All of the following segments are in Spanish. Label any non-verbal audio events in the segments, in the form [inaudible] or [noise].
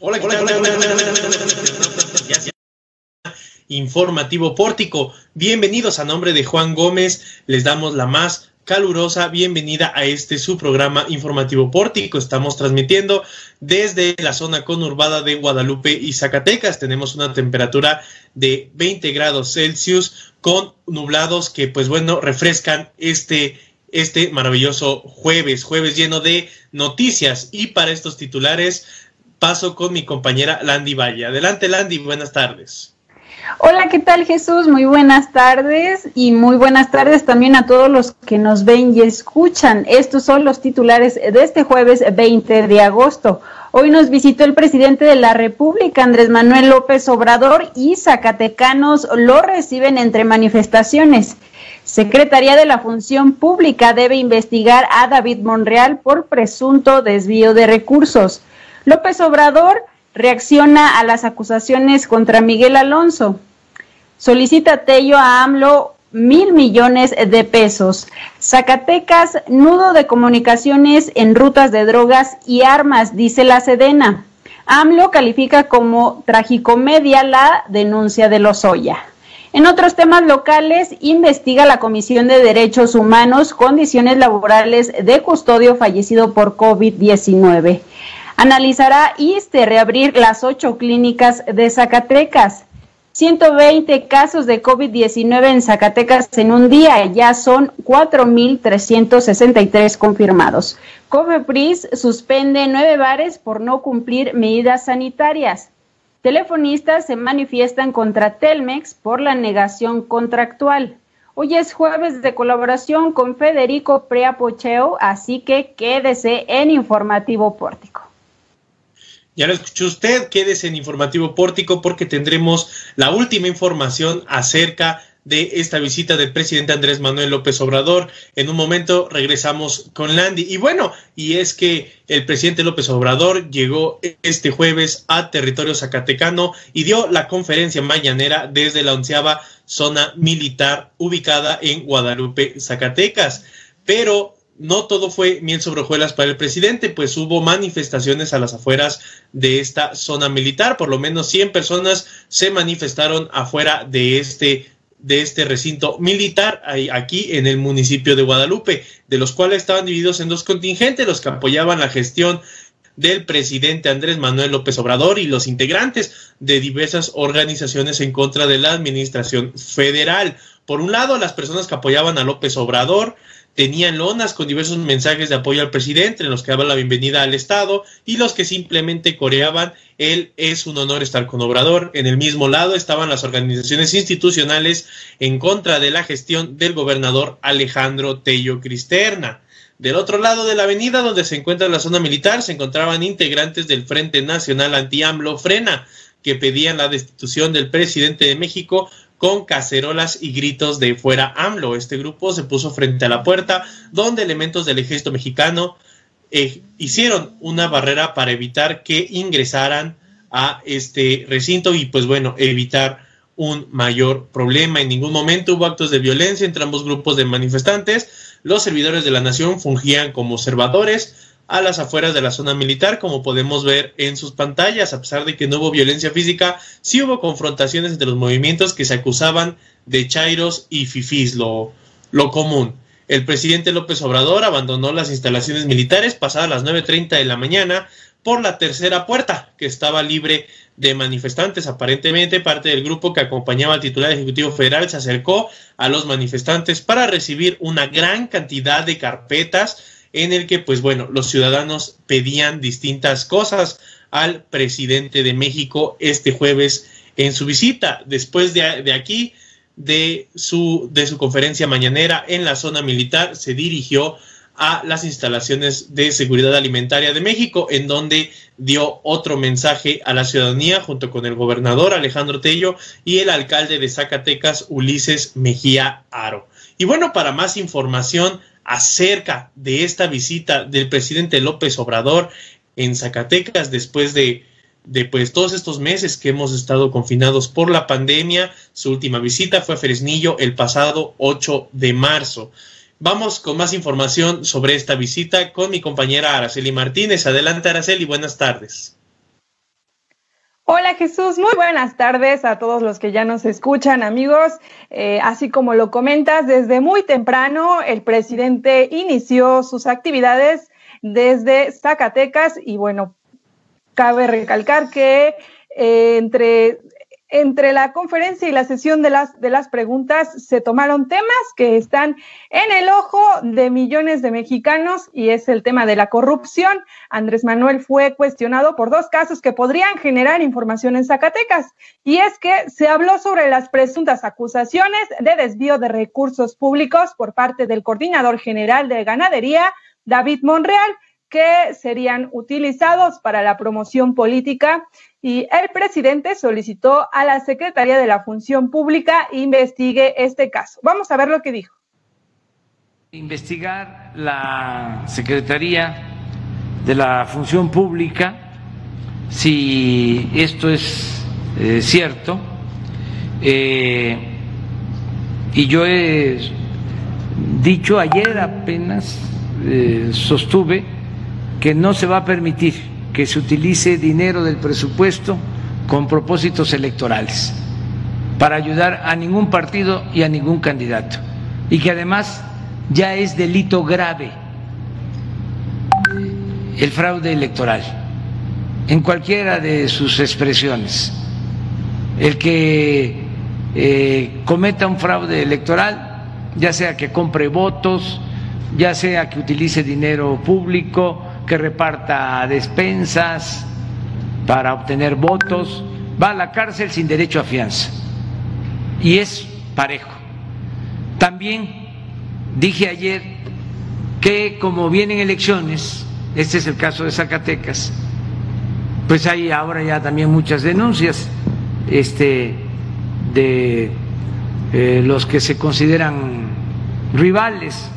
Hola, hola, hola, hola, Informativo Pórtico. Bienvenidos a nombre de Juan Gómez. Les damos la más calurosa bienvenida a este su programa informativo pórtico. Estamos transmitiendo desde la zona conurbada de Guadalupe y Zacatecas. Tenemos una temperatura de 20 grados Celsius con nublados que pues bueno refrescan este este maravilloso jueves, jueves lleno de noticias y para estos titulares paso con mi compañera Landy Valle. Adelante, Landy, buenas tardes. Hola, ¿qué tal Jesús? Muy buenas tardes y muy buenas tardes también a todos los que nos ven y escuchan. Estos son los titulares de este jueves 20 de agosto. Hoy nos visitó el presidente de la República, Andrés Manuel López Obrador, y Zacatecanos lo reciben entre manifestaciones. Secretaría de la Función Pública debe investigar a David Monreal por presunto desvío de recursos. López Obrador reacciona a las acusaciones contra Miguel Alonso. Solicita Tello a AMLO mil millones de pesos. Zacatecas, nudo de comunicaciones en rutas de drogas y armas, dice la Sedena. AMLO califica como tragicomedia la denuncia de Lozoya. En otros temas locales, investiga la Comisión de Derechos Humanos condiciones laborales de custodio fallecido por COVID-19. Analizará ISTE reabrir las ocho clínicas de Zacatecas. 120 casos de COVID-19 en Zacatecas en un día, ya son 4.363 confirmados. COFEPRIS suspende nueve bares por no cumplir medidas sanitarias. Telefonistas se manifiestan contra Telmex por la negación contractual. Hoy es jueves de colaboración con Federico Preapocheo, así que quédese en Informativo Pórtico. Ya lo escuchó usted, quédese en Informativo Pórtico porque tendremos la última información acerca de esta visita del presidente Andrés Manuel López Obrador. En un momento regresamos con Landy. Y bueno, y es que el presidente López Obrador llegó este jueves a territorio zacatecano y dio la conferencia mañanera desde la onceava zona militar ubicada en Guadalupe, Zacatecas. Pero no todo fue miel sobre hojuelas para el presidente, pues hubo manifestaciones a las afueras de esta zona militar. Por lo menos 100 personas se manifestaron afuera de este de este recinto militar aquí en el municipio de Guadalupe, de los cuales estaban divididos en dos contingentes, los que apoyaban la gestión del presidente Andrés Manuel López Obrador y los integrantes de diversas organizaciones en contra de la administración federal. Por un lado, las personas que apoyaban a López Obrador, tenían lonas con diversos mensajes de apoyo al presidente en los que daban la bienvenida al Estado y los que simplemente coreaban él es un honor estar con Obrador. En el mismo lado estaban las organizaciones institucionales en contra de la gestión del gobernador Alejandro Tello Cristerna. Del otro lado de la avenida, donde se encuentra la zona militar, se encontraban integrantes del Frente Nacional Anti-AMLO Frena, que pedían la destitución del presidente de México con cacerolas y gritos de fuera AMLO. Este grupo se puso frente a la puerta donde elementos del ejército mexicano eh, hicieron una barrera para evitar que ingresaran a este recinto y pues bueno, evitar un mayor problema. En ningún momento hubo actos de violencia entre ambos grupos de manifestantes. Los servidores de la nación fungían como observadores a las afueras de la zona militar, como podemos ver en sus pantallas. A pesar de que no hubo violencia física, sí hubo confrontaciones entre los movimientos que se acusaban de chairos y fifís, lo, lo común. El presidente López Obrador abandonó las instalaciones militares pasadas las 9.30 de la mañana por la tercera puerta, que estaba libre de manifestantes. Aparentemente, parte del grupo que acompañaba al titular ejecutivo federal se acercó a los manifestantes para recibir una gran cantidad de carpetas en el que, pues bueno, los ciudadanos pedían distintas cosas al presidente de México este jueves en su visita. Después de, aquí, de su, de su conferencia mañanera en la zona militar, se dirigió a las instalaciones de seguridad alimentaria de México, en donde dio otro mensaje a la ciudadanía junto con el gobernador Alejandro Tello y el alcalde de Zacatecas, Ulises Mejía Aro. Y bueno, para más información acerca de esta visita del presidente López Obrador en Zacatecas después de, de pues todos estos meses que hemos estado confinados por la pandemia. Su última visita fue a Fresnillo el pasado 8 de marzo. Vamos con más información sobre esta visita con mi compañera Araceli Martínez. Adelante Araceli, buenas tardes. Hola Jesús, muy buenas tardes a todos los que ya nos escuchan amigos. Eh, así como lo comentas, desde muy temprano el presidente inició sus actividades desde Zacatecas y bueno, cabe recalcar que eh, entre entre la conferencia y la sesión de las, de las preguntas se tomaron temas que están en el ojo de millones de mexicanos y es el tema de la corrupción. Andrés Manuel fue cuestionado por dos casos que podrían generar información en Zacatecas y es que se habló sobre las presuntas acusaciones de desvío de recursos públicos por parte del coordinador general de ganadería, David Monreal que serían utilizados para la promoción política y el presidente solicitó a la Secretaría de la Función Pública investigue este caso. Vamos a ver lo que dijo. Investigar la Secretaría de la Función Pública si esto es eh, cierto. Eh, y yo he dicho ayer apenas, eh, sostuve, que no se va a permitir que se utilice dinero del presupuesto con propósitos electorales para ayudar a ningún partido y a ningún candidato. Y que además ya es delito grave el fraude electoral en cualquiera de sus expresiones. El que eh, cometa un fraude electoral, ya sea que compre votos, ya sea que utilice dinero público, que reparta despensas para obtener votos, va a la cárcel sin derecho a fianza. Y es parejo. También dije ayer que como vienen elecciones, este es el caso de Zacatecas, pues hay ahora ya también muchas denuncias este, de eh, los que se consideran rivales.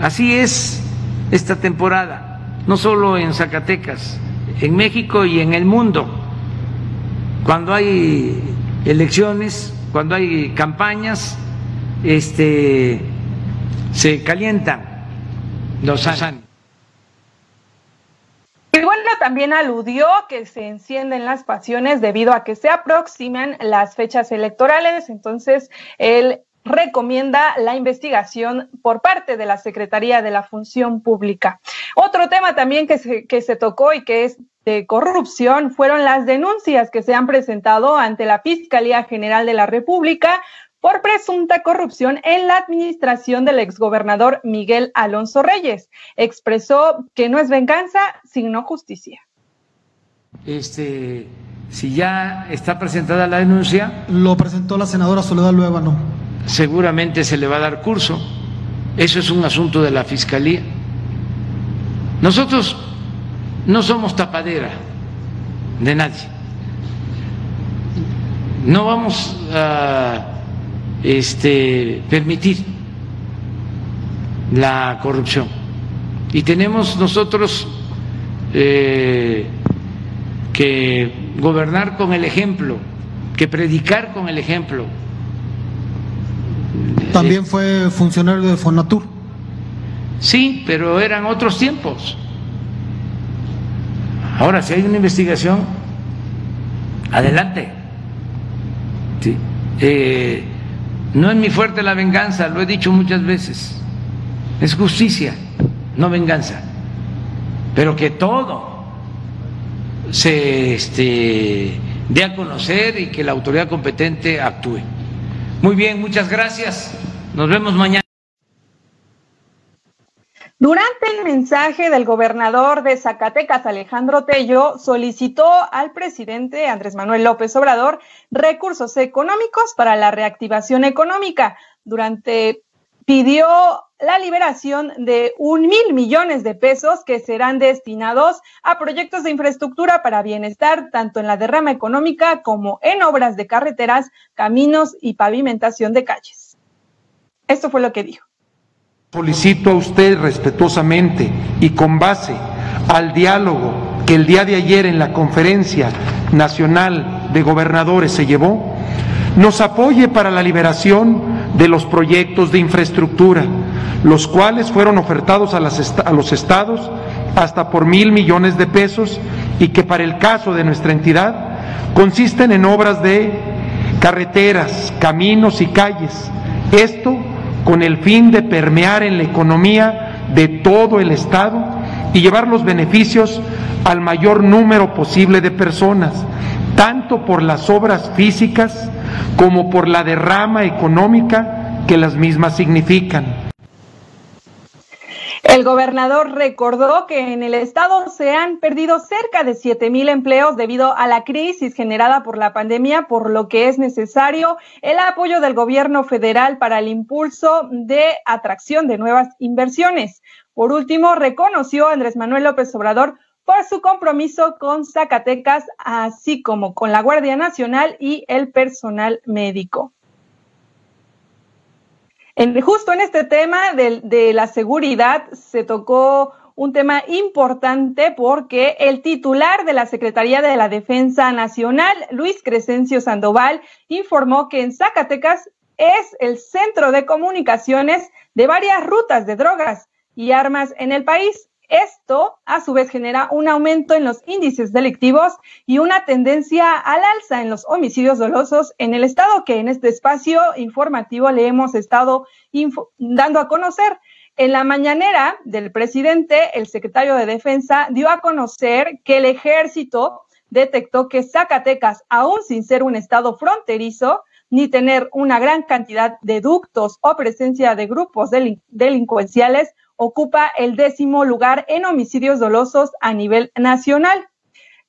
Así es esta temporada no solo en Zacatecas, en México y en el mundo. Cuando hay elecciones, cuando hay campañas, este, se calientan los ánimos. Y bueno, también aludió que se encienden las pasiones debido a que se aproximan las fechas electorales. Entonces, él recomienda la investigación por parte de la Secretaría de la Función Pública. Otro tema también que se, que se tocó y que es de corrupción fueron las denuncias que se han presentado ante la Fiscalía General de la República por presunta corrupción en la administración del exgobernador Miguel Alonso Reyes. Expresó que no es venganza, sino justicia. Este, si ya está presentada la denuncia. Lo presentó la senadora Soledad Luevano seguramente se le va a dar curso. Eso es un asunto de la Fiscalía. Nosotros no somos tapadera de nadie. No vamos a este, permitir la corrupción. Y tenemos nosotros eh, que gobernar con el ejemplo, que predicar con el ejemplo también fue funcionario de Fonatur. Sí, pero eran otros tiempos. Ahora, si hay una investigación, adelante. Sí. Eh, no es mi fuerte la venganza, lo he dicho muchas veces. Es justicia, no venganza. Pero que todo se este, dé a conocer y que la autoridad competente actúe. Muy bien, muchas gracias. Nos vemos mañana. Durante el mensaje del gobernador de Zacatecas, Alejandro Tello, solicitó al presidente Andrés Manuel López Obrador recursos económicos para la reactivación económica. Durante pidió la liberación de un mil millones de pesos que serán destinados a proyectos de infraestructura para bienestar, tanto en la derrama económica como en obras de carreteras, caminos y pavimentación de calles. Esto fue lo que dijo. Solicito a usted respetuosamente y con base al diálogo que el día de ayer en la Conferencia Nacional de Gobernadores se llevó, nos apoye para la liberación de los proyectos de infraestructura, los cuales fueron ofertados a, los estados hasta por mil millones de pesos y que para el caso de nuestra entidad consisten en obras de carreteras, caminos y calles. Esto con el fin de permear en la economía de todo el Estado y llevar los beneficios al mayor número posible de personas, tanto por las obras físicas como por la derrama económica que las mismas significan. El gobernador recordó que en el estado se han perdido cerca de 7 mil empleos debido a la crisis generada por la pandemia, por lo que es necesario el apoyo del gobierno federal para el impulso de atracción de nuevas inversiones. Por último, reconoció Andrés Manuel López Obrador por su compromiso con Zacatecas, así como con la Guardia Nacional y el personal médico justo en este tema de, la seguridad se tocó un tema importante porque el titular de la Secretaría de la Defensa Nacional, Luis Crescencio Sandoval, informó que en Zacatecas es el centro de comunicaciones de varias rutas de drogas y armas en el país. Esto, a su vez, genera un aumento en los índices delictivos y una tendencia al alza en los homicidios dolosos en el estado que en este espacio informativo le hemos estado dando a conocer. En la mañanera del presidente, el secretario de Defensa dio a conocer que el ejército detectó que Zacatecas, aún sin ser un estado fronterizo, ni tener una gran cantidad de ductos o presencia de grupos delincuenciales, ocupa el décimo lugar en homicidios dolosos a nivel nacional.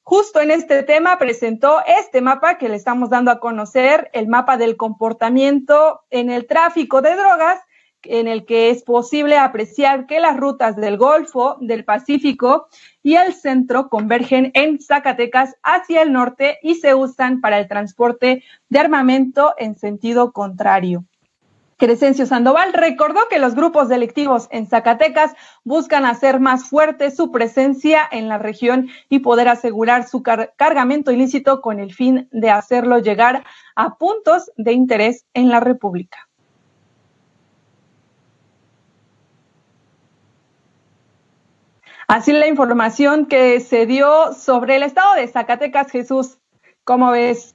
Justo en este tema presentó este mapa que le estamos dando a conocer, el mapa del comportamiento en el tráfico de drogas, en el que es posible apreciar que las rutas del Golfo, del Pacífico y el centro convergen en Zacatecas hacia el norte y se usan para el transporte de armamento en sentido contrario. Crescencio Sandoval recordó que los grupos delictivos en Zacatecas buscan hacer más fuerte su presencia en la región y poder asegurar su cargamento ilícito con el fin de hacerlo llegar a puntos de interés en la República. Así la información que se dio sobre el estado de Zacatecas, Jesús. ¿Cómo ves?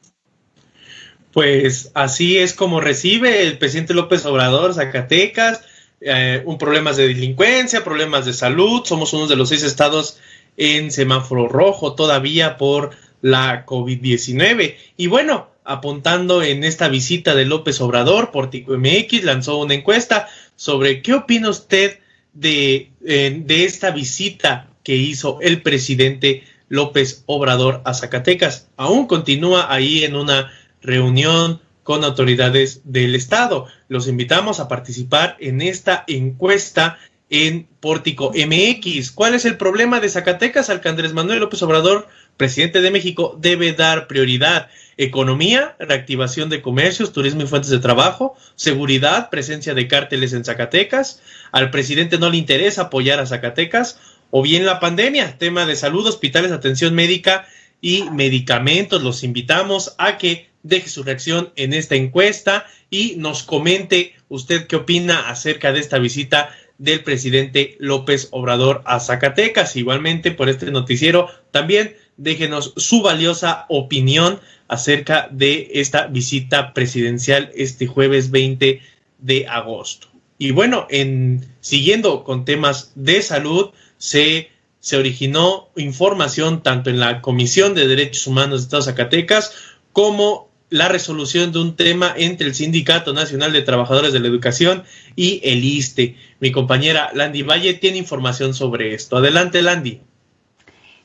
Pues así es como recibe el presidente López Obrador Zacatecas, eh, un problemas de delincuencia, problemas de salud. Somos uno de los seis estados en semáforo rojo todavía por la COVID-19. Y bueno, apuntando en esta visita de López Obrador, Portico MX lanzó una encuesta sobre qué opina usted de, eh, de esta visita que hizo el presidente López Obrador a Zacatecas. Aún continúa ahí en una reunión con autoridades del Estado. Los invitamos a participar en esta encuesta en Pórtico MX. ¿Cuál es el problema de Zacatecas al Manuel López Obrador, presidente de México, debe dar prioridad? Economía, reactivación de comercios, turismo y fuentes de trabajo, seguridad, presencia de cárteles en Zacatecas. Al presidente no le interesa apoyar a Zacatecas. O bien la pandemia, tema de salud, hospitales, atención médica y medicamentos. Los invitamos a que deje su reacción en esta encuesta y nos comente usted qué opina acerca de esta visita del presidente López Obrador a Zacatecas. Igualmente por este noticiero también déjenos su valiosa opinión acerca de esta visita presidencial este jueves 20 de agosto. Y bueno, en siguiendo con temas de salud, se, se originó información tanto en la Comisión de Derechos Humanos de Estado de Zacatecas como la resolución de un tema entre el Sindicato Nacional de Trabajadores de la Educación y el ISTE. Mi compañera Landy Valle tiene información sobre esto. Adelante, Landy.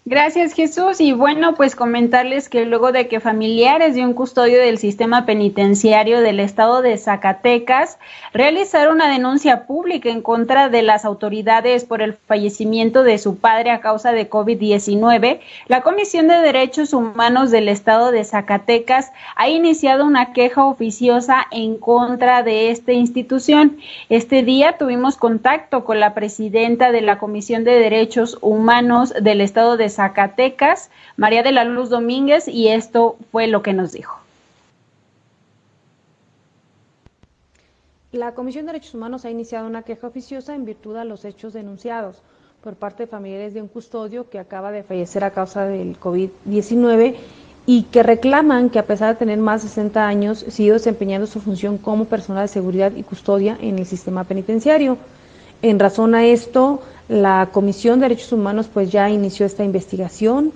Gracias Jesús. Y bueno, pues comentarles que luego de que familiares de un custodio del sistema penitenciario del estado de Zacatecas realizaron una denuncia pública en contra de las autoridades por el fallecimiento de su padre a causa de COVID-19, la Comisión de Derechos Humanos del estado de Zacatecas ha iniciado una queja oficiosa en contra de esta institución. Este día tuvimos contacto con la presidenta de la Comisión de Derechos Humanos del estado de Zacatecas, María de la Luz Domínguez, y esto fue lo que nos dijo. La Comisión de Derechos Humanos ha iniciado una queja oficiosa en virtud de los hechos denunciados por parte de familiares de un custodio que acaba de fallecer a causa del COVID-19 y que reclaman que a pesar de tener más de 60 años, sigue desempeñando su función como personal de seguridad y custodia en el sistema penitenciario. En razón a esto, la Comisión de Derechos Humanos pues ya inició esta investigación.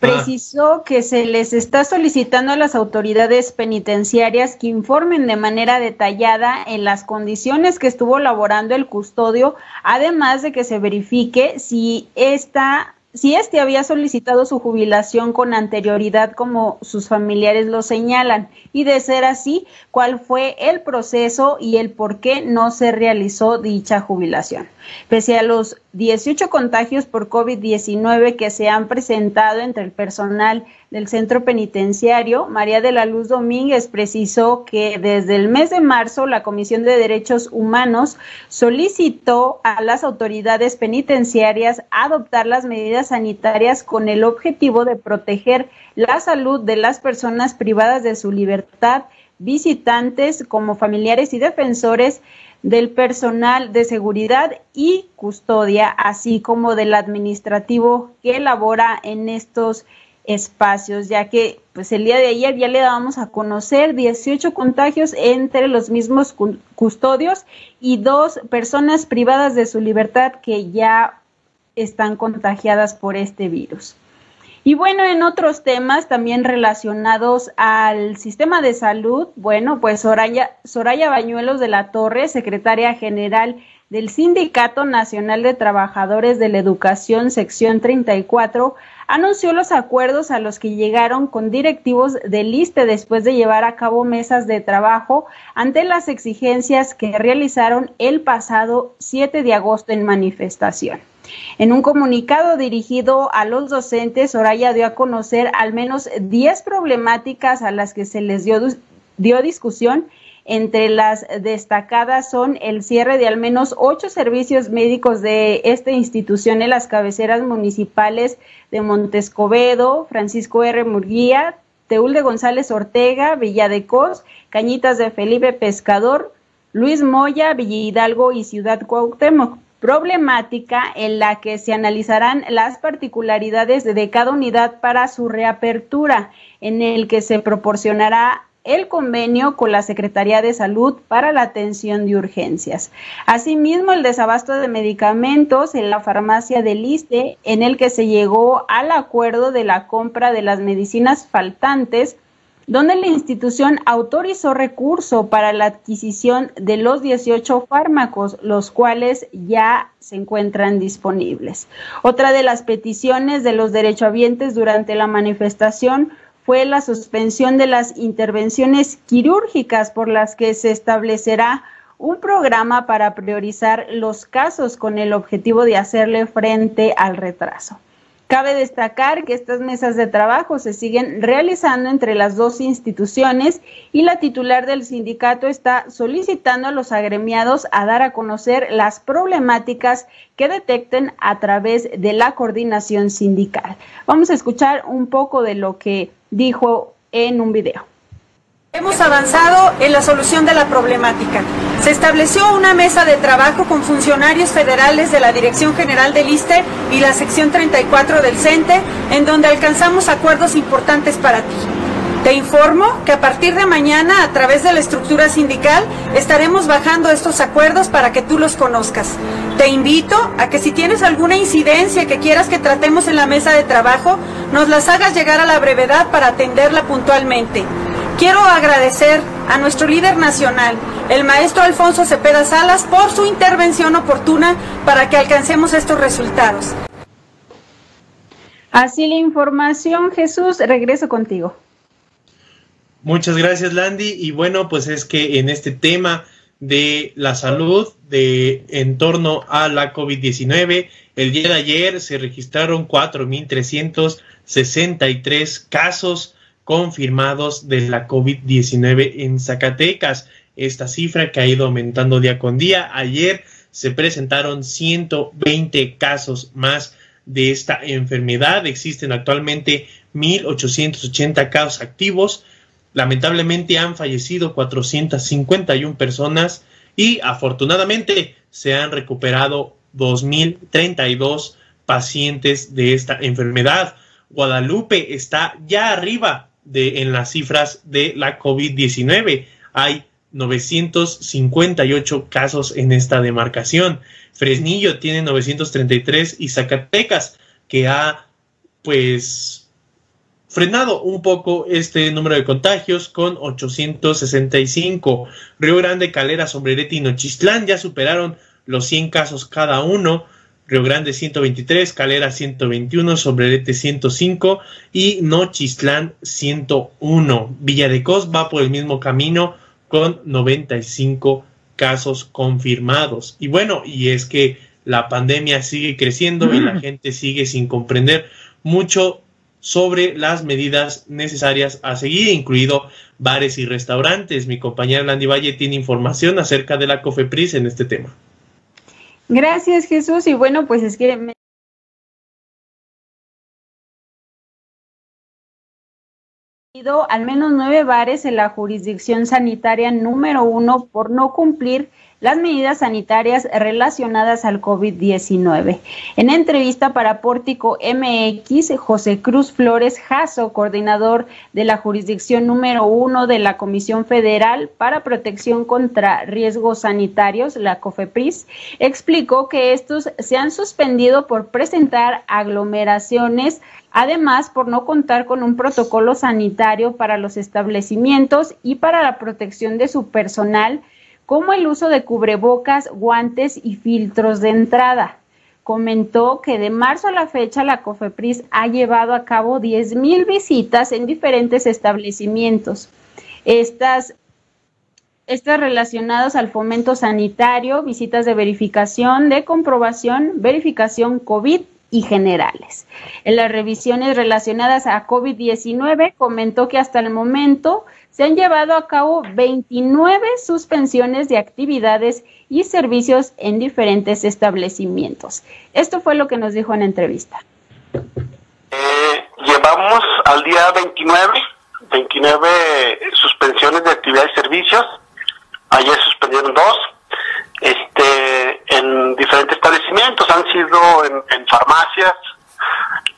Precisó que se les está solicitando a las autoridades penitenciarias que informen de manera detallada en las condiciones que estuvo laborando el custodio, además de que se verifique si esta si éste había solicitado su jubilación con anterioridad como sus familiares lo señalan y de ser así, cuál fue el proceso y el por qué no se realizó dicha jubilación. Pese a los 18 contagios por COVID-19 que se han presentado entre el personal del centro penitenciario, María de la Luz Domínguez precisó que desde el mes de marzo la Comisión de Derechos Humanos solicitó a las autoridades penitenciarias adoptar las medidas sanitarias con el objetivo de proteger la salud de las personas privadas de su libertad, visitantes como familiares y defensores del personal de seguridad y custodia, así como del administrativo que elabora en estos espacios, ya que pues el día de ayer ya le dábamos a conocer 18 contagios entre los mismos custodios y dos personas privadas de su libertad que ya están contagiadas por este virus. Y bueno, en otros temas también relacionados al sistema de salud, bueno, pues Soraya, Soraya Bañuelos de la Torre, secretaria general del Sindicato Nacional de Trabajadores de la Educación, sección 34, anunció los acuerdos a los que llegaron con directivos del ISTE después de llevar a cabo mesas de trabajo ante las exigencias que realizaron el pasado 7 de agosto en manifestación. En un comunicado dirigido a los docentes, Soraya dio a conocer al menos 10 problemáticas a las que se les dio, dio discusión. Entre las destacadas son el cierre de al menos ocho servicios médicos de esta institución en las cabeceras municipales de Montescobedo, Francisco R. Murguía, Teúl de González Ortega, Villa de Cos, Cañitas de Felipe Pescador, Luis Moya, Villa Hidalgo y Ciudad Cuauhtémoc problemática en la que se analizarán las particularidades de cada unidad para su reapertura, en el que se proporcionará el convenio con la Secretaría de Salud para la atención de urgencias. Asimismo, el desabasto de medicamentos en la farmacia del ISTE, en el que se llegó al acuerdo de la compra de las medicinas faltantes donde la institución autorizó recurso para la adquisición de los 18 fármacos, los cuales ya se encuentran disponibles. Otra de las peticiones de los derechohabientes durante la manifestación fue la suspensión de las intervenciones quirúrgicas por las que se establecerá un programa para priorizar los casos con el objetivo de hacerle frente al retraso. Cabe destacar que estas mesas de trabajo se siguen realizando entre las dos instituciones y la titular del sindicato está solicitando a los agremiados a dar a conocer las problemáticas que detecten a través de la coordinación sindical. Vamos a escuchar un poco de lo que dijo en un video. Hemos avanzado en la solución de la problemática. Se estableció una mesa de trabajo con funcionarios federales de la Dirección General del ISTE y la sección 34 del CENTE, en donde alcanzamos acuerdos importantes para ti. Te informo que a partir de mañana, a través de la estructura sindical, estaremos bajando estos acuerdos para que tú los conozcas. Te invito a que si tienes alguna incidencia que quieras que tratemos en la mesa de trabajo, nos las hagas llegar a la brevedad para atenderla puntualmente. Quiero agradecer a nuestro líder nacional, el maestro Alfonso Cepeda Salas, por su intervención oportuna para que alcancemos estos resultados. Así la información, Jesús, regreso contigo. Muchas gracias, Landy. Y bueno, pues es que en este tema de la salud de en torno a la COVID-19, el día de ayer se registraron 4.363 casos confirmados de la COVID-19 en Zacatecas. Esta cifra que ha ido aumentando día con día. Ayer se presentaron 120 casos más de esta enfermedad. Existen actualmente 1.880 casos activos. Lamentablemente han fallecido 451 personas y afortunadamente se han recuperado 2.032 pacientes de esta enfermedad. Guadalupe está ya arriba de, en las cifras de la COVID-19. Hay 958 casos en esta demarcación. Fresnillo tiene 933 y Zacatecas, que ha pues frenado un poco este número de contagios con 865. Río Grande, Calera, Sombrerete y Nochistlán ya superaron los 100 casos cada uno. Río Grande 123, Calera 121, Sombrerete 105 y Nochistlán 101. Villa de Cos va por el mismo camino con 95 casos confirmados. Y bueno, y es que la pandemia sigue creciendo y la mm. gente sigue sin comprender mucho sobre las medidas necesarias a seguir, incluido bares y restaurantes. Mi compañera Landy Valle tiene información acerca de la COFEPRIS en este tema. Gracias, Jesús. Y bueno, pues es que al menos nueve bares en la jurisdicción sanitaria número uno por no cumplir las medidas sanitarias relacionadas al COVID-19. En entrevista para Pórtico MX, José Cruz Flores Jasso, coordinador de la jurisdicción número uno de la Comisión Federal para Protección contra Riesgos Sanitarios, la COFEPRIS, explicó que estos se han suspendido por presentar aglomeraciones Además, por no contar con un protocolo sanitario para los establecimientos y para la protección de su personal, como el uso de cubrebocas, guantes y filtros de entrada. Comentó que de marzo a la fecha la COFEPRIS ha llevado a cabo 10.000 visitas en diferentes establecimientos. Estas, estas relacionadas al fomento sanitario, visitas de verificación, de comprobación, verificación COVID y generales. En las revisiones relacionadas a COVID-19 comentó que hasta el momento se han llevado a cabo 29 suspensiones de actividades y servicios en diferentes establecimientos. Esto fue lo que nos dijo en la entrevista. Eh, llevamos al día 29, 29 suspensiones de actividades y servicios. Ayer suspendieron dos. Este, en diferentes establecimientos, han sido en, farmacias,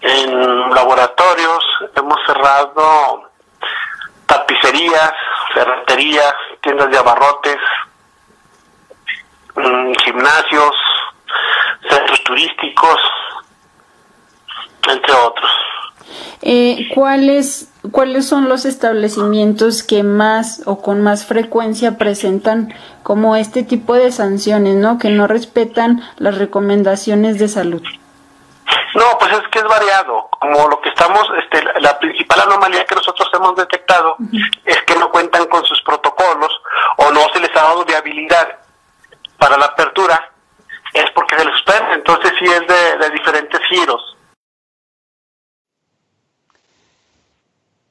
en laboratorios, hemos cerrado tapicerías, ferreterías, tiendas de abarrotes, mm, gimnasios, centros turísticos, entre otros. Eh, ¿cuáles, ¿Cuáles son los establecimientos que más o con más frecuencia presentan como este tipo de sanciones, ¿no? Que no respetan las recomendaciones de salud. No, pues es que es variado. Como lo que estamos, este, la principal anomalía que nosotros hemos detectado es que no cuentan con sus protocolos o no se les ha dado viabilidad para la apertura, es porque se les suspende. Entonces sí es de, de diferentes giros.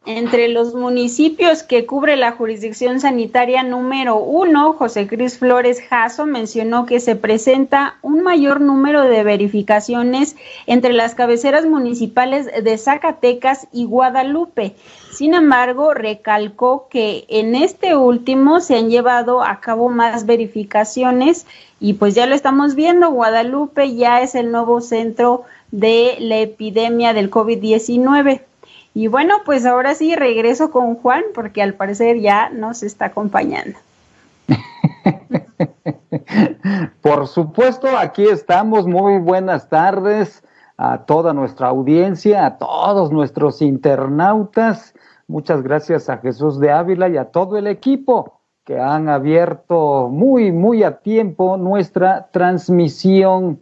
Entre los municipios que cubre la jurisdicción sanitaria número uno, José Cris Flores Jasso mencionó que se presenta un mayor número de verificaciones entre las cabeceras municipales de Zacatecas y Guadalupe. Sin embargo, recalcó que en este último se han llevado a cabo más verificaciones y pues ya lo estamos viendo, Guadalupe ya es el nuevo centro de la epidemia del COVID-19. Y bueno, pues ahora sí regreso con Juan porque al parecer ya nos está acompañando. [laughs] Por supuesto, aquí estamos. Muy buenas tardes a toda nuestra audiencia, a todos nuestros internautas. Muchas gracias a Jesús de Ávila y a todo el equipo que han abierto muy, muy a tiempo nuestra transmisión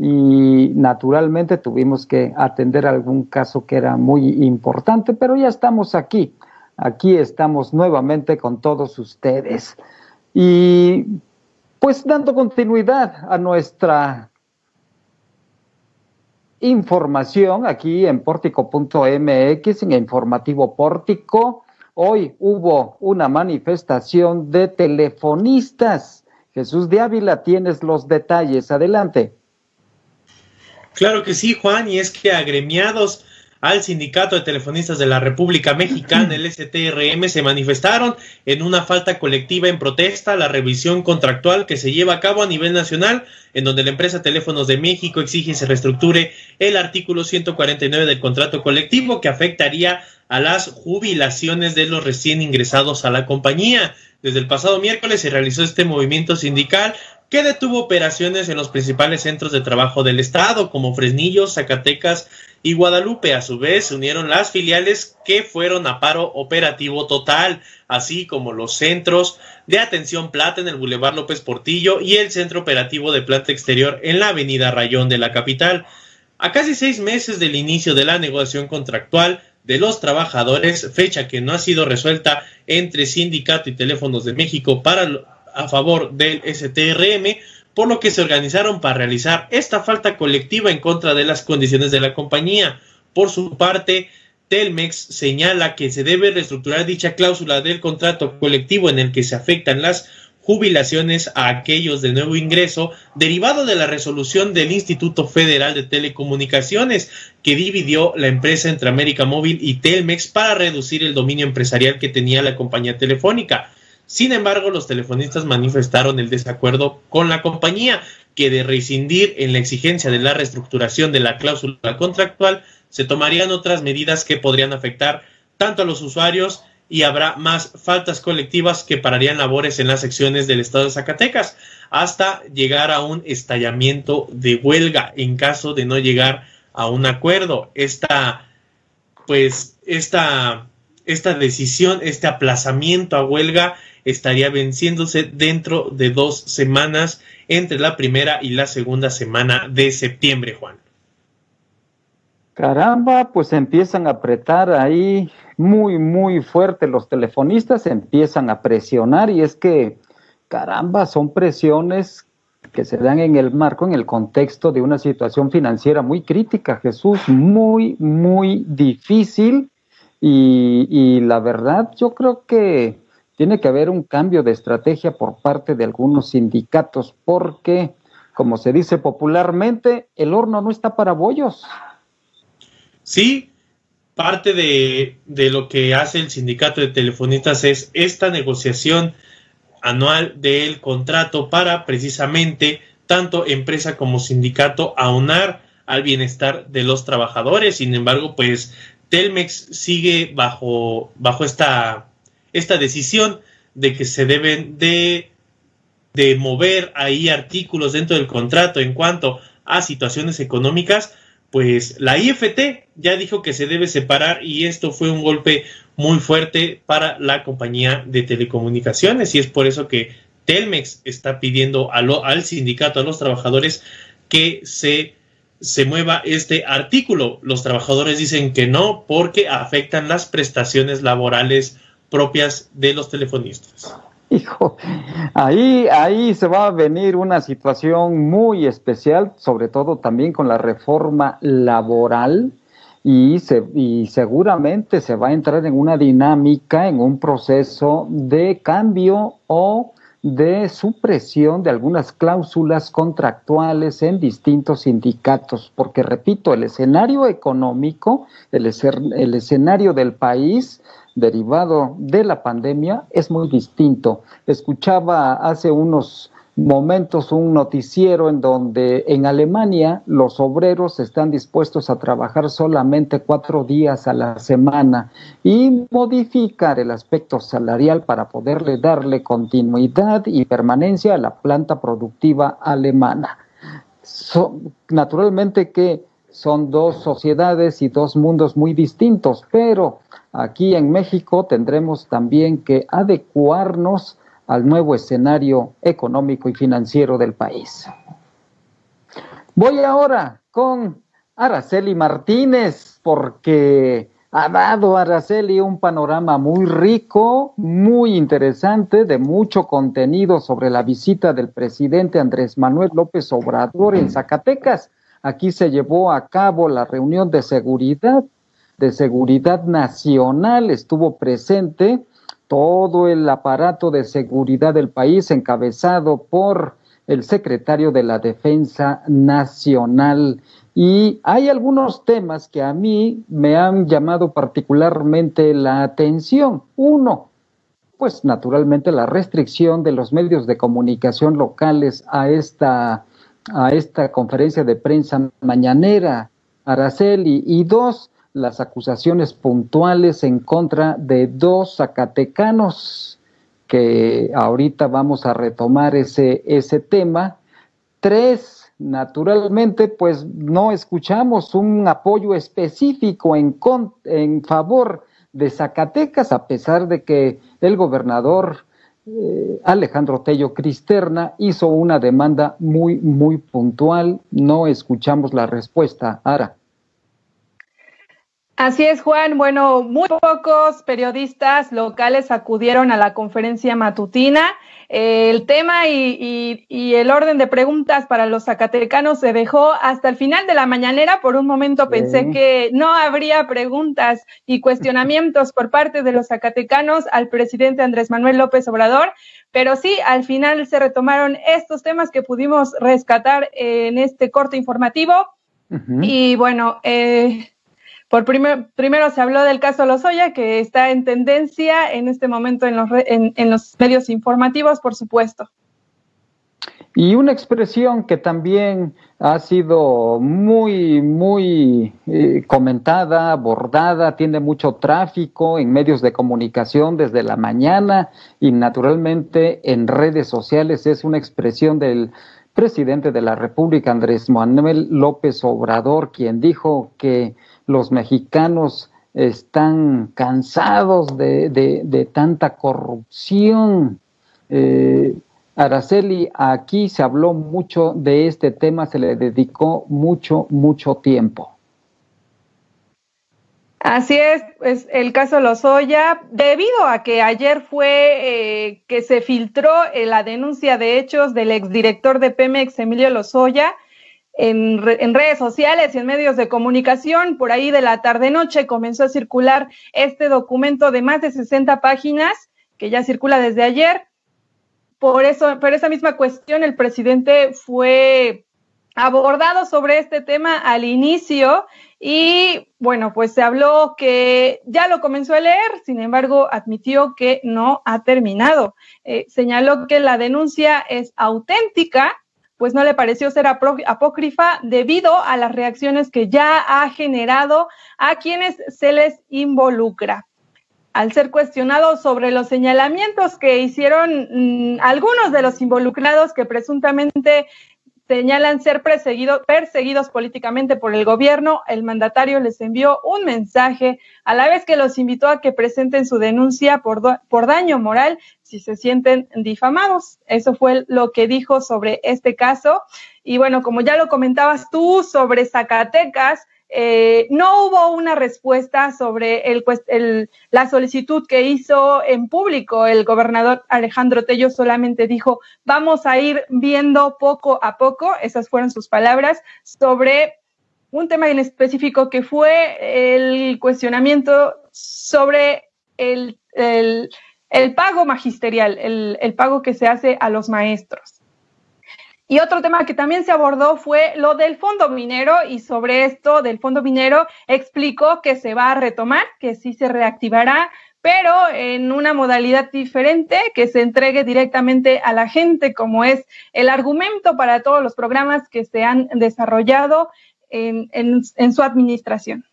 y naturalmente tuvimos que atender algún caso que era muy importante, pero ya estamos aquí, aquí estamos nuevamente con todos ustedes. Y pues dando continuidad a nuestra información aquí en pórtico.mx, en informativo pórtico, hoy hubo una manifestación de telefonistas. Jesús de Ávila, tienes los detalles. Adelante. Claro que sí, Juan, y es que agremiados al Sindicato de Telefonistas de la República Mexicana, el [clears throat] STRM, se manifestaron en una falta colectiva en protesta a la revisión contractual que se lleva a cabo a nivel nacional, en donde la empresa Teléfonos de México exige se reestructure el artículo 149 del contrato colectivo que afectaría a las jubilaciones de los recién ingresados a la compañía. Desde el pasado miércoles se realizó este movimiento sindical que detuvo operaciones en los principales centros de trabajo del estado, como Fresnillo, Zacatecas y Guadalupe. A su vez, se unieron las filiales que fueron a paro operativo total, así como los centros de atención plata en el Boulevard López Portillo y el centro operativo de planta exterior en la avenida Rayón de la capital. A casi seis meses del inicio de la negociación contractual, de los trabajadores, fecha que no ha sido resuelta entre Sindicato y Teléfonos de México para a favor del STRM, por lo que se organizaron para realizar esta falta colectiva en contra de las condiciones de la compañía. Por su parte, Telmex señala que se debe reestructurar dicha cláusula del contrato colectivo en el que se afectan las jubilaciones a aquellos de nuevo ingreso, derivado de la resolución del Instituto Federal de Telecomunicaciones, que dividió la empresa entre América Móvil y Telmex para reducir el dominio empresarial que tenía la compañía telefónica. Sin embargo, los telefonistas manifestaron el desacuerdo con la compañía, que de rescindir en la exigencia de la reestructuración de la cláusula contractual, se tomarían otras medidas que podrían afectar tanto a los usuarios y habrá más faltas colectivas que pararían labores en las secciones del estado de Zacatecas hasta llegar a un estallamiento de huelga en caso de no llegar a un acuerdo. Esta, pues, esta, esta decisión, este aplazamiento a huelga estaría venciéndose dentro de dos semanas entre la primera y la segunda semana de septiembre, Juan. Caramba, pues empiezan a apretar ahí muy, muy fuerte los telefonistas, empiezan a presionar y es que, caramba, son presiones que se dan en el marco, en el contexto de una situación financiera muy crítica, Jesús, muy, muy difícil y, y la verdad yo creo que tiene que haber un cambio de estrategia por parte de algunos sindicatos porque, como se dice popularmente, el horno no está para bollos. Sí, parte de, lo que hace el sindicato de telefonistas es esta negociación anual del contrato para precisamente tanto empresa como sindicato aunar al bienestar de los trabajadores. Sin embargo, pues Telmex sigue bajo, bajo esta, esta decisión de que se deben de, de mover ahí artículos dentro del contrato en cuanto a situaciones económicas pues la IFT ya dijo que se debe separar y esto fue un golpe muy fuerte para la compañía de telecomunicaciones y es por eso que Telmex está pidiendo al sindicato, a los trabajadores que se, se mueva este artículo. Los trabajadores dicen que no porque afectan las prestaciones laborales propias de los telefonistas. Hijo, ahí, ahí se va a venir una situación muy especial, sobre todo también con la reforma laboral, y, se, y seguramente se va a entrar en una dinámica, en un proceso de cambio o de supresión de algunas cláusulas contractuales en distintos sindicatos, porque repito, el escenario económico, el, el escenario del país derivado de la pandemia es muy distinto. Escuchaba hace unos momentos un noticiero en donde en Alemania los obreros están dispuestos a trabajar solamente cuatro días a la semana y modificar el aspecto salarial para poderle darle continuidad y permanencia a la planta productiva alemana. naturalmente que son dos sociedades y dos mundos muy distintos, pero aquí en México tendremos también que adecuarnos al nuevo escenario económico y financiero del país. Voy ahora con Araceli Martínez, porque ha dado Araceli un panorama muy rico, muy interesante, de mucho contenido sobre la visita del presidente Andrés Manuel López Obrador en Zacatecas. Aquí se llevó a cabo la reunión de seguridad, de seguridad nacional, estuvo presente todo el aparato de seguridad del país encabezado por el secretario de la Defensa Nacional. Y hay algunos temas que a mí me han llamado particularmente la atención. Uno, pues naturalmente la restricción de los medios de comunicación locales a esta, a esta conferencia de prensa mañanera, Araceli. Y dos, las acusaciones puntuales en contra de dos zacatecanos, que ahorita vamos a retomar ese, ese tema. Tres, naturalmente, pues no escuchamos un apoyo específico en, en favor de Zacatecas, a pesar de que el gobernador eh, Alejandro Tello Cristerna hizo una demanda muy, muy puntual. No escuchamos la respuesta. Ara. Así es, Juan. Bueno, muy pocos periodistas locales acudieron a la conferencia matutina. el tema y, el orden de preguntas para los zacatecanos se dejó hasta el final de la mañanera. Por un momento pensé que no habría preguntas y cuestionamientos por parte de los zacatecanos al presidente Andrés Manuel López Obrador, pero sí, al final se retomaron estos temas que pudimos rescatar en este corte informativo. Y bueno, eh, por primero se habló del caso Lozoya, que está en tendencia en este momento en los, en, los medios informativos, por supuesto. Y una expresión que también ha sido muy, muy eh, comentada, abordada, tiene mucho tráfico en medios de comunicación desde la mañana y naturalmente en redes sociales, es una expresión del presidente de la República, Andrés Manuel López Obrador, quien dijo que los mexicanos están cansados de, tanta corrupción. Eh, Araceli, aquí se habló mucho de este tema, se le dedicó mucho, mucho tiempo. Así es, pues el caso Lozoya, debido a que ayer fue eh, que se filtró eh, la denuncia de hechos del exdirector de Pemex, Emilio Lozoya, en, redes sociales y en medios de comunicación. Por ahí de la tarde-noche comenzó a circular este documento de más de 60 páginas que ya circula desde ayer. Por eso, por esa misma cuestión, el presidente fue abordado sobre este tema al inicio y bueno, pues se habló que ya lo comenzó a leer, sin embargo, admitió que no ha terminado. Eh, señaló que la denuncia es auténtica pues no le pareció ser apócrifa debido a las reacciones que ya ha generado a quienes se les involucra. Al ser cuestionado sobre los señalamientos que hicieron mm, algunos de los involucrados que presuntamente señalan ser perseguidos, perseguidos políticamente por el gobierno, el mandatario les envió un mensaje a la vez que los invitó a que presenten su denuncia por, por daño moral si se sienten difamados. Eso fue lo que dijo sobre este caso. Y bueno, como ya lo comentabas tú sobre Zacatecas, eh, no hubo una respuesta sobre el, la solicitud que hizo en público el gobernador Alejandro Tello, solamente dijo, vamos a ir viendo poco a poco, esas fueron sus palabras, sobre un tema en específico que fue el cuestionamiento sobre el, pago magisterial, el pago que se hace a los maestros. Y otro tema que también se abordó fue lo del fondo minero y sobre esto del fondo minero explicó que se va a retomar, que sí se reactivará, pero en una modalidad diferente, que se entregue directamente a la gente, como es el argumento para todos los programas que se han desarrollado en, su administración.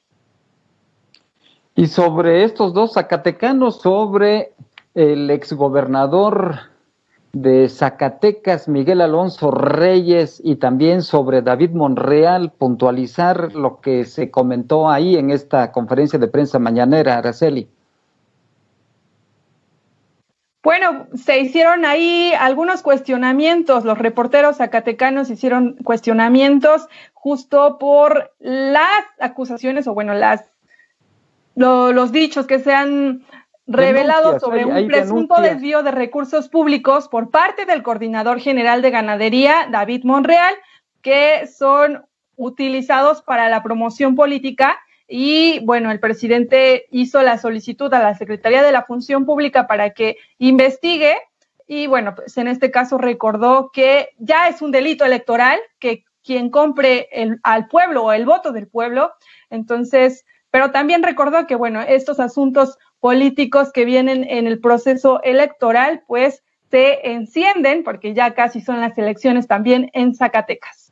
Y sobre estos dos zacatecanos, sobre el exgobernador de Zacatecas, Miguel Alonso Reyes, y también sobre David Monreal, puntualizar lo que se comentó ahí en esta conferencia de prensa mañanera, Araceli. Bueno, se hicieron ahí algunos cuestionamientos, los reporteros zacatecanos hicieron cuestionamientos justo por las acusaciones o bueno, las los dichos que se han revelado sobre un presunto desvío de recursos públicos por parte del coordinador general de ganadería, David Monreal, que son utilizados para la promoción política. Y bueno, el presidente hizo la solicitud a la Secretaría de la Función Pública para que investigue. Y bueno, pues en este caso recordó que ya es un delito electoral que quien compre el, al pueblo o el voto del pueblo, entonces, pero también recordó que bueno, estos asuntos políticos que vienen en el proceso electoral, pues se encienden porque ya casi son las elecciones también en Zacatecas.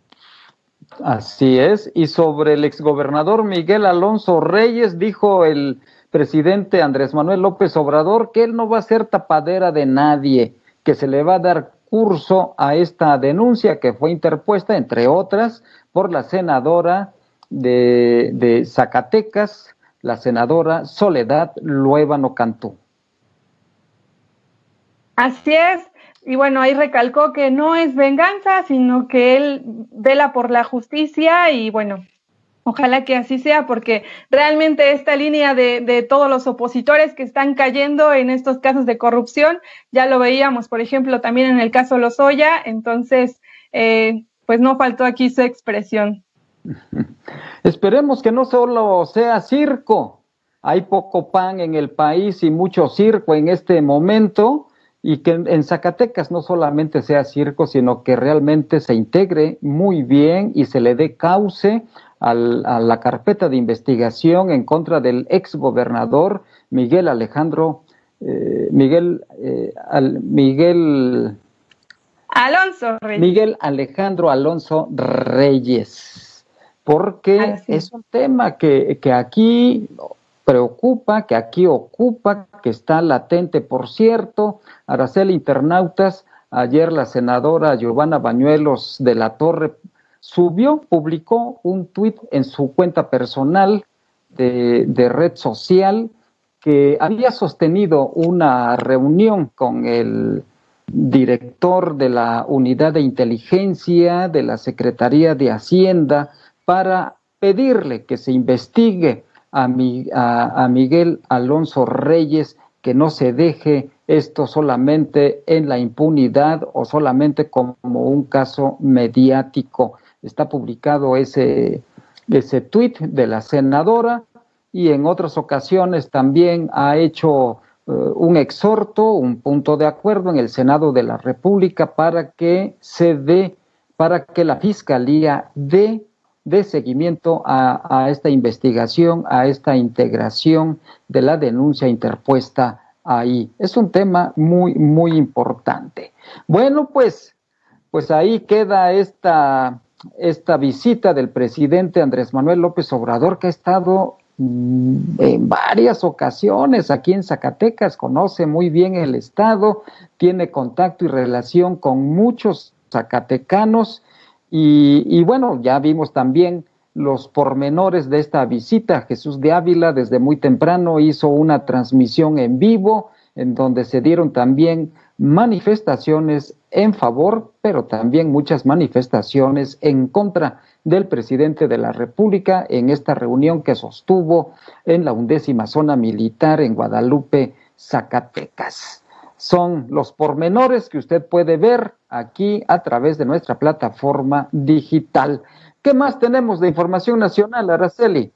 Así es, y sobre el exgobernador Miguel Alonso Reyes, dijo el presidente Andrés Manuel López Obrador que él no va a ser tapadera de nadie, que se le va a dar curso a esta denuncia que fue interpuesta, entre otras, por la senadora de, Zacatecas, la senadora Soledad Luébano Cantú. Así es, y bueno, ahí recalcó que no es venganza, sino que él vela por la justicia y bueno, ojalá que así sea, porque realmente esta línea de, todos los opositores que están cayendo en estos casos de corrupción, ya lo veíamos, por ejemplo, también en el caso Lozoya, entonces, eh, pues no faltó aquí su expresión. [laughs] Esperemos que no solo sea circo, hay poco pan en el país y mucho circo en este momento y que en Zacatecas no solamente sea circo, sino que realmente se integre muy bien y se le dé cauce al, a la carpeta de investigación en contra del ex gobernador Miguel Alejandro, eh, Miguel, eh, al, Miguel Alonso Reyes. Miguel Alejandro Alonso Reyes, porque es un tema que, que aquí preocupa, que aquí ocupa, que está latente, por cierto. Araceli Internautas, ayer la senadora Giovanna Bañuelos de la Torre subió, publicó un tuit en su cuenta personal de, de, red social que había sostenido una reunión con el director de la unidad de inteligencia de la Secretaría de Hacienda para pedirle que se investigue a, mi, a, Miguel Alonso Reyes que no se deje esto solamente en la impunidad o solamente como un caso mediático. Está publicado ese, ese tuit de la senadora y en otras ocasiones también ha hecho uh, un exhorto, un punto de acuerdo en el Senado de la República para que se dé, para que la Fiscalía dé de seguimiento a, esta investigación, a esta integración de la denuncia interpuesta ahí. Es un tema muy, muy importante. Bueno, pues, pues ahí queda esta, esta visita del presidente Andrés Manuel López Obrador, que ha estado mm, en varias ocasiones aquí en Zacatecas, conoce muy bien el estado, tiene contacto y relación con muchos zacatecanos y, bueno, ya vimos también los pormenores de esta visita. Jesús de Ávila desde muy temprano hizo una transmisión en vivo en donde se dieron también manifestaciones en favor, pero también muchas manifestaciones en contra del presidente de la República en esta reunión que sostuvo en la undécima zona militar en Guadalupe, Zacatecas son los pormenores que usted puede ver aquí a través de nuestra plataforma digital. ¿Qué más tenemos de información nacional, Araceli?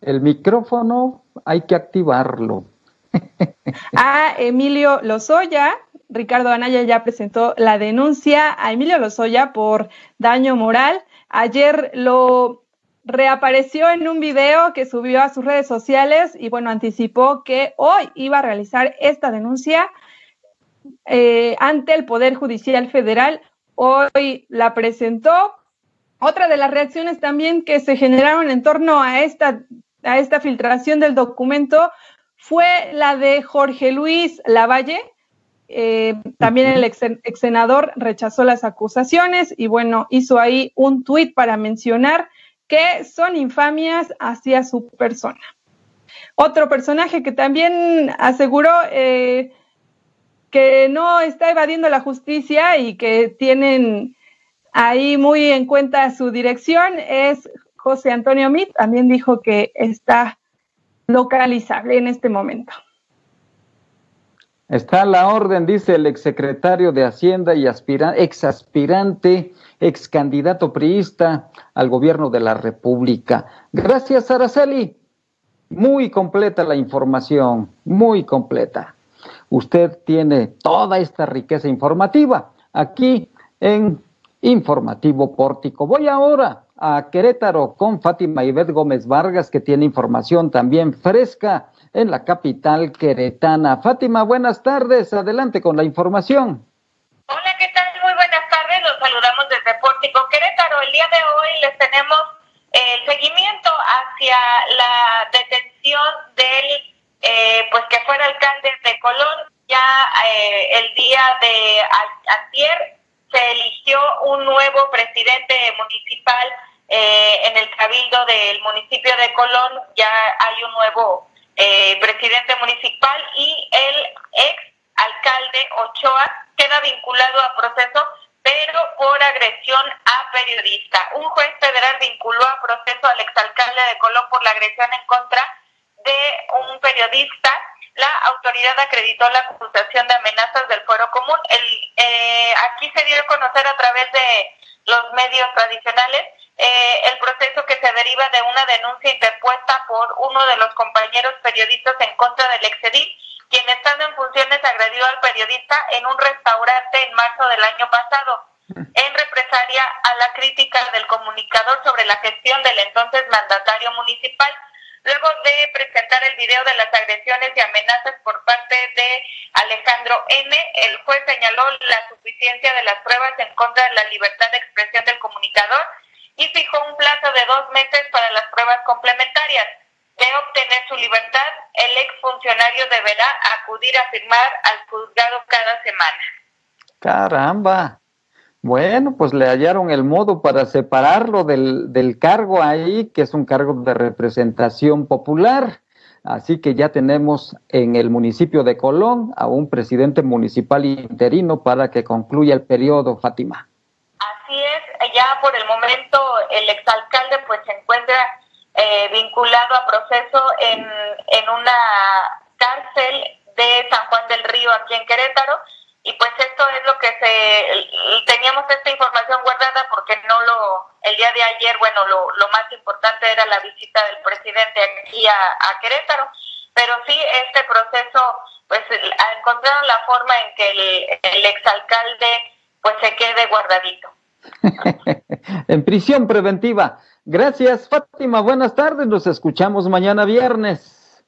El micrófono hay que activarlo. [laughs] A Emilio Lozoya, Ricardo Anaya ya presentó la denuncia a Emilio Lozoya por daño moral. Ayer lo reapareció en un video que subió a sus redes sociales y bueno, anticipó que hoy iba a realizar esta denuncia eh, ante el Poder Judicial Federal. Hoy la presentó. Otra de las reacciones también que se generaron en torno a esta, a esta filtración del documento fue la de Jorge Luis Lavalle. Eh, también el ex, senador rechazó las acusaciones y bueno, hizo ahí un tuit para mencionar que son infamias hacia su persona. Otro personaje que también aseguró eh, que no está evadiendo la justicia y que tienen ahí muy en cuenta su dirección es José Antonio Mit. También dijo que está localizable en este momento. Está la orden, dice el exsecretario de Hacienda y aspirante, ex aspirante, ex candidato priista al gobierno de la República. Gracias, Araceli. Muy completa la información, muy completa. Usted tiene toda esta riqueza informativa aquí en Informativo Pórtico. Voy ahora a Querétaro con Fátima Ivette Gómez Vargas, que tiene información también fresca en la capital queretana. Fátima, buenas tardes. Adelante con la información. Hola, ¿qué tal? Muy buenas tardes. Los saludamos desde Pórtico Querétaro. El día de hoy les tenemos el seguimiento hacia la detención del, eh, pues que fuera alcalde de Colón. Ya eh, el día de ayer se eligió un nuevo presidente municipal eh, en el cabildo del municipio de Colón. Ya hay un nuevo eh, presidente municipal y el ex alcalde Ochoa queda vinculado a proceso, pero por agresión a periodista. Un juez federal vinculó a proceso al exalcalde de Colón por la agresión en contra de un periodista. La autoridad acreditó la acusación de amenazas del fuero común. El, eh, aquí se dio a conocer a través de los medios tradicionales eh, el proceso que se deriva de una denuncia interpuesta por uno de los compañeros periodistas en contra del excedil, quien estando en funciones agredió al periodista en un restaurante en marzo del año pasado, en represalia a la crítica del comunicador sobre la gestión del entonces mandatario municipal. Luego de presentar el video de las agresiones y amenazas por parte de Alejandro N., el juez señaló la suficiencia de las pruebas en contra de la libertad de expresión del comunicador y fijó un plazo de dos meses para las pruebas complementarias. De obtener su libertad, el exfuncionario deberá acudir a firmar al juzgado cada semana. Caramba. Bueno, pues le hallaron el modo para separarlo del, del cargo ahí, que es un cargo de representación popular. Así que ya tenemos en el municipio de Colón a un presidente municipal interino para que concluya el periodo, Fátima. Así es, ya por el momento el exalcalde pues se encuentra eh, vinculado a proceso en, en una cárcel de San Juan del Río aquí en Querétaro. Y pues esto es lo que se teníamos esta información guardada porque no lo el día de ayer bueno lo, lo más importante era la visita del presidente aquí a, Querétaro. Pero sí este proceso pues encontraron la forma en que el, el exalcalde pues se quede guardadito [laughs] en prisión preventiva. Gracias, Fátima. Buenas tardes. Nos escuchamos mañana viernes.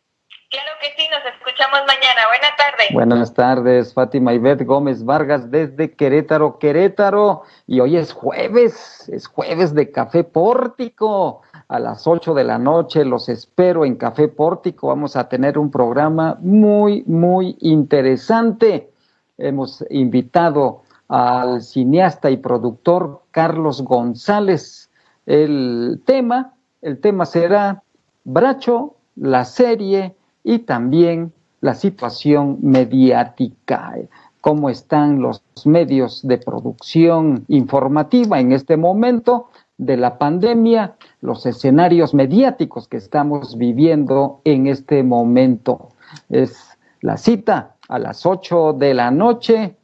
Claro que sí, nos escuchamos mañana. Buenas tardes. Buenas tardes, Fátima Ivette Gómez Vargas desde Querétaro, Querétaro. Y hoy es jueves, es jueves de Café Pórtico. A las 8 de la noche los espero en Café Pórtico. Vamos a tener un programa muy, muy interesante. Hemos invitado al cineasta y productor Carlos González. El tema, el tema será Bracho, la serie y también la situación mediática, cómo están los medios de producción informativa en este momento de la pandemia, los escenarios mediáticos que estamos viviendo en este momento. Es la cita a las 8 de la noche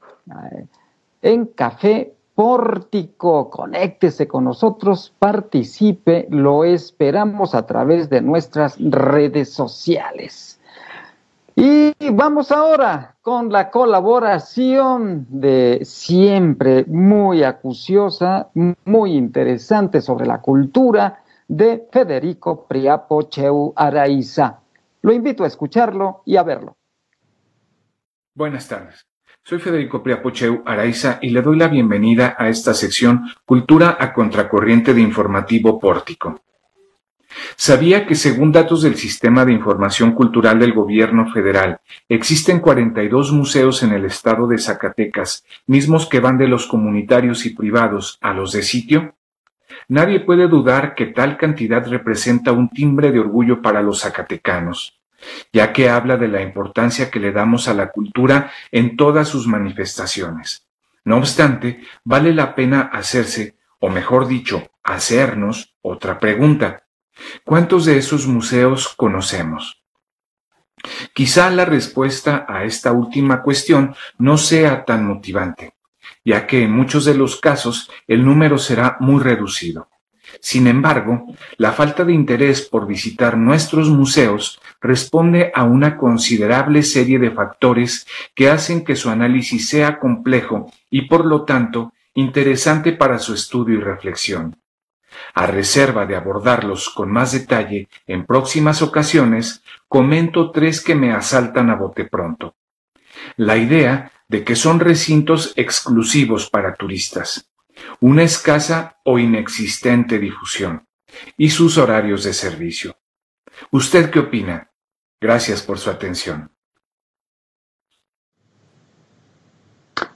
en Café Pórtico. Conéctese con nosotros, participe, lo esperamos a través de nuestras redes sociales. Y vamos ahora con la colaboración de siempre muy acuciosa, muy interesante sobre la cultura de Federico Priapo Cheu Araiza. Lo invito a escucharlo y a verlo. Buenas tardes. Soy Federico Priapocheu Araiza y le doy la bienvenida a esta sección Cultura a Contracorriente de Informativo Pórtico. ¿Sabía que según datos del Sistema de Información Cultural del Gobierno Federal, existen 42 museos en el estado de Zacatecas, mismos que van de los comunitarios y privados a los de sitio? Nadie puede dudar que tal cantidad representa un timbre de orgullo para los zacatecanos ya que habla de la importancia que le damos a la cultura en todas sus manifestaciones. No obstante, vale la pena hacerse, o mejor dicho, hacernos otra pregunta. ¿Cuántos de esos museos conocemos? Quizá la respuesta a esta última cuestión no sea tan motivante, ya que en muchos de los casos el número será muy reducido. Sin embargo, la falta de interés por visitar nuestros museos responde a una considerable serie de factores que hacen que su análisis sea complejo y por lo tanto interesante para su estudio y reflexión. A reserva de abordarlos con más detalle en próximas ocasiones, comento tres que me asaltan a bote pronto. La idea de que son recintos exclusivos para turistas, una escasa o inexistente difusión y sus horarios de servicio. ¿Usted qué opina? Gracias por su atención.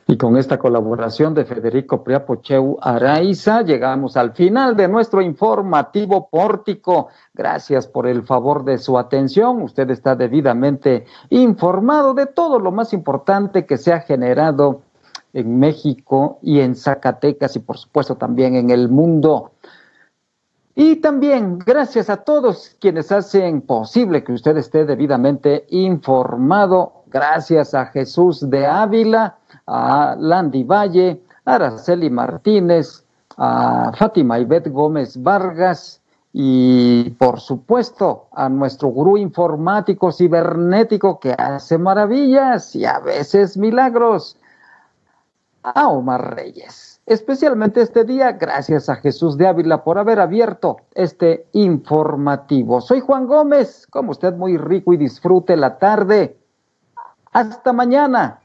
Y con esta colaboración de Federico Priapocheu Araiza, llegamos al final de nuestro informativo pórtico. Gracias por el favor de su atención. Usted está debidamente informado de todo lo más importante que se ha generado en México y en Zacatecas y por supuesto también en el mundo. Y también gracias a todos quienes hacen posible que usted esté debidamente informado. Gracias a Jesús de Ávila, a Landy Valle, a Araceli Martínez, a Fátima Ibet Gómez Vargas y por supuesto a nuestro gurú informático cibernético que hace maravillas y a veces milagros, a Omar Reyes. Especialmente este día, gracias a Jesús de Ávila por haber abierto este informativo. Soy Juan Gómez, como usted muy rico y disfrute la tarde. Hasta mañana.